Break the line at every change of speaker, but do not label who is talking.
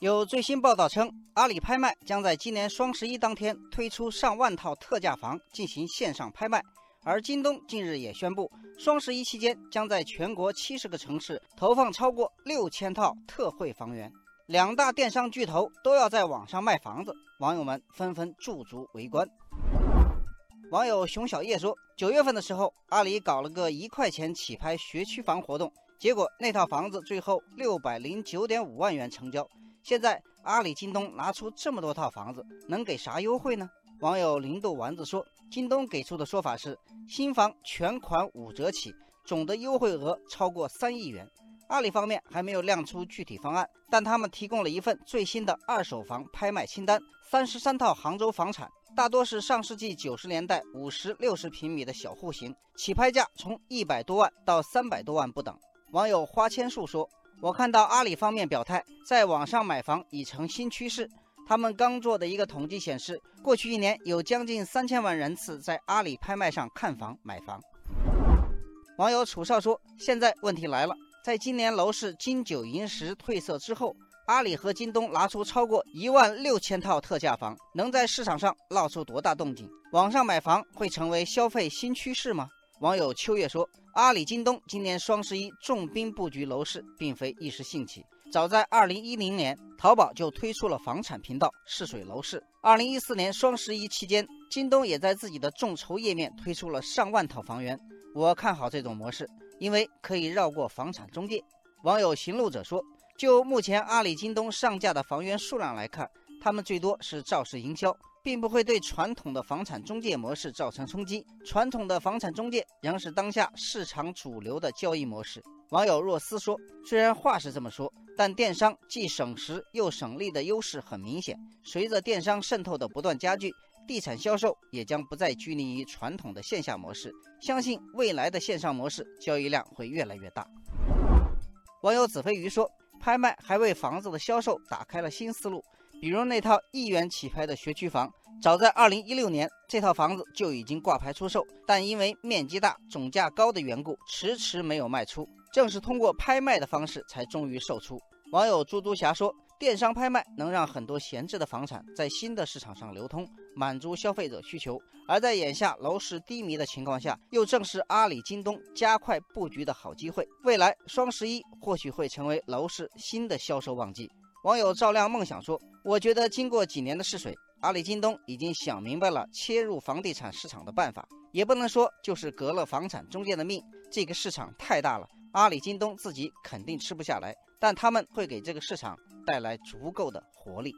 有最新报道称，阿里拍卖将在今年双十一当天推出上万套特价房进行线上拍卖。而京东近日也宣布，双十一期间将在全国七十个城市投放超过六千套特惠房源。两大电商巨头都要在网上卖房子，网友们纷纷驻足围观。网友熊小叶说：“九月份的时候，阿里搞了个一块钱起拍学区房活动，结果那套房子最后六百零九点五万元成交。现在阿里、京东拿出这么多套房子，能给啥优惠呢？”网友零度丸子说：“京东给出的说法是，新房全款五折起，总的优惠额超过三亿元。阿里方面还没有亮出具体方案，但他们提供了一份最新的二手房拍卖清单，三十三套杭州房产。”大多是上世纪九十年代五十六十平米的小户型，起拍价从一百多万到三百多万不等。网友花千树说：“我看到阿里方面表态，在网上买房已成新趋势。他们刚做的一个统计显示，过去一年有将近三千万人次在阿里拍卖上看房买房。”网友楚少说：“现在问题来了，在今年楼市金九银十褪色之后。”阿里和京东拿出超过一万六千套特价房，能在市场上闹出多大动静？网上买房会成为消费新趋势吗？网友秋月说：“阿里、京东今年双十一重兵布局楼市，并非一时兴起。早在二零一零年，淘宝就推出了房产频道试水楼市。二零一四年双十一期间，京东也在自己的众筹页面推出了上万套房源。我看好这种模式，因为可以绕过房产中介。”网友行路者说。就目前阿里、京东上架的房源数量来看，他们最多是造势营销，并不会对传统的房产中介模式造成冲击。传统的房产中介仍是当下市场主流的交易模式。网友若思说：“虽然话是这么说，但电商既省时又省力的优势很明显。随着电商渗透的不断加剧，地产销售也将不再拘泥于传统的线下模式。相信未来的线上模式交易量会越来越大。”网友子飞鱼说。拍卖还为房子的销售打开了新思路，比如那套一元起拍的学区房，早在二零一六年，这套房子就已经挂牌出售，但因为面积大、总价高的缘故，迟迟没有卖出。正是通过拍卖的方式，才终于售出。网友猪猪侠说。电商拍卖能让很多闲置的房产在新的市场上流通，满足消费者需求。而在眼下楼市低迷的情况下，又正是阿里、京东加快布局的好机会。未来双十一或许会成为楼市新的销售旺季。网友照亮梦想说：“我觉得经过几年的试水，阿里、京东已经想明白了切入房地产市场的办法，也不能说就是革了房产中介的命。这个市场太大了，阿里、京东自己肯定吃不下来。”但他们会给这个市场带来足够的活力。